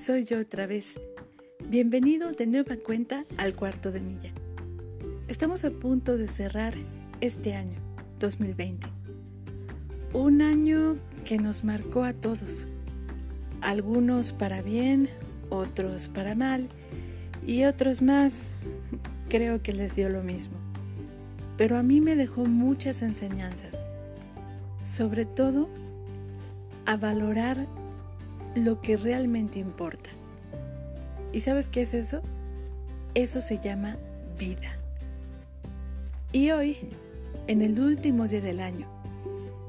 soy yo otra vez. Bienvenido de nueva cuenta al cuarto de milla. Estamos a punto de cerrar este año, 2020. Un año que nos marcó a todos. Algunos para bien, otros para mal y otros más creo que les dio lo mismo. Pero a mí me dejó muchas enseñanzas, sobre todo a valorar lo que realmente importa. ¿Y sabes qué es eso? Eso se llama vida. Y hoy, en el último día del año,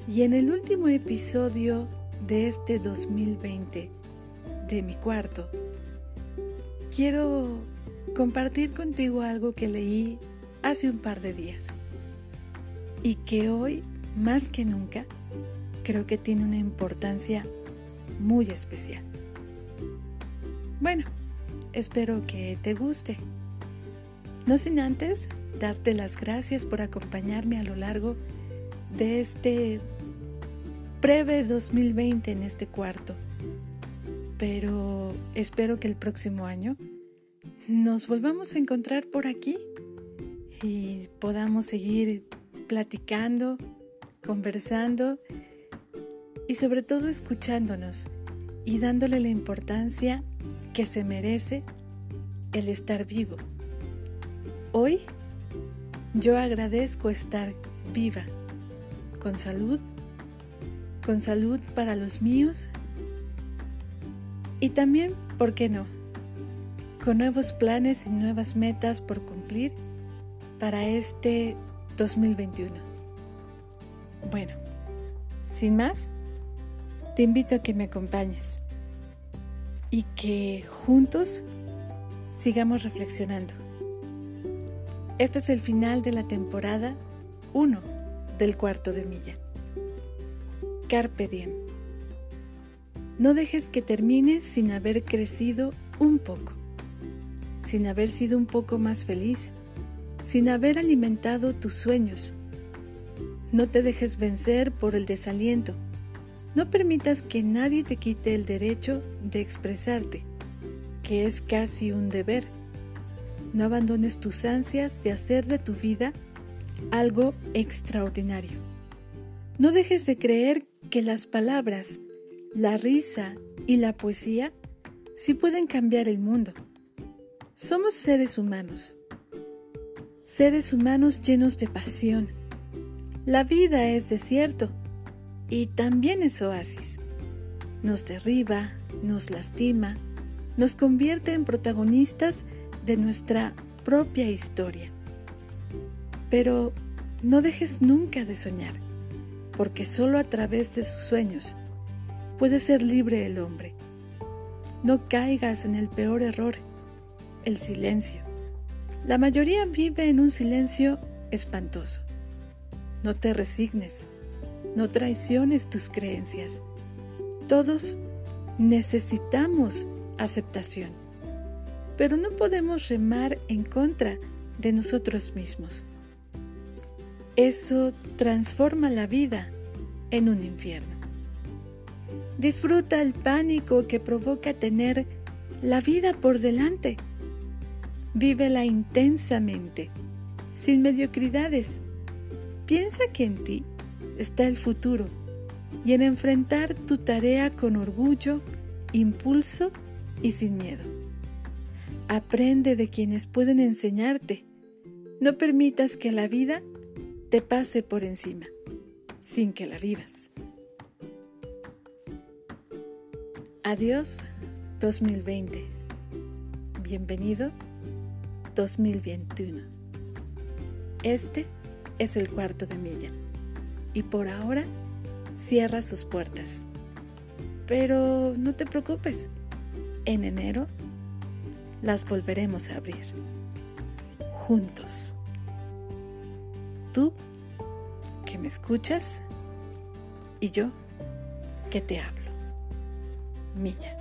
y en el último episodio de este 2020 de mi cuarto, quiero compartir contigo algo que leí hace un par de días y que hoy, más que nunca, creo que tiene una importancia muy especial. Bueno, espero que te guste. No sin antes darte las gracias por acompañarme a lo largo de este breve 2020 en este cuarto. Pero espero que el próximo año nos volvamos a encontrar por aquí y podamos seguir platicando, conversando y sobre todo escuchándonos y dándole la importancia que se merece el estar vivo. Hoy yo agradezco estar viva, con salud, con salud para los míos y también, ¿por qué no?, con nuevos planes y nuevas metas por cumplir para este 2021. Bueno, sin más, te invito a que me acompañes y que juntos sigamos reflexionando. Este es el final de la temporada 1 del cuarto de milla. Carpe diem. No dejes que termine sin haber crecido un poco, sin haber sido un poco más feliz, sin haber alimentado tus sueños. No te dejes vencer por el desaliento no permitas que nadie te quite el derecho de expresarte, que es casi un deber. No abandones tus ansias de hacer de tu vida algo extraordinario. No dejes de creer que las palabras, la risa y la poesía sí pueden cambiar el mundo. Somos seres humanos, seres humanos llenos de pasión. La vida es desierto y también es oasis. Nos derriba, nos lastima, nos convierte en protagonistas de nuestra propia historia. Pero no dejes nunca de soñar, porque solo a través de sus sueños puede ser libre el hombre. No caigas en el peor error, el silencio. La mayoría vive en un silencio espantoso. No te resignes. No traiciones tus creencias. Todos necesitamos aceptación, pero no podemos remar en contra de nosotros mismos. Eso transforma la vida en un infierno. Disfruta el pánico que provoca tener la vida por delante. Vívela intensamente, sin mediocridades. Piensa que en ti está el futuro y en enfrentar tu tarea con orgullo, impulso y sin miedo. Aprende de quienes pueden enseñarte. No permitas que la vida te pase por encima, sin que la vivas. Adiós 2020. Bienvenido 2021. Este es el cuarto de milla y por ahora cierra sus puertas. Pero no te preocupes, en enero las volveremos a abrir. Juntos. Tú que me escuchas y yo que te hablo. Milla.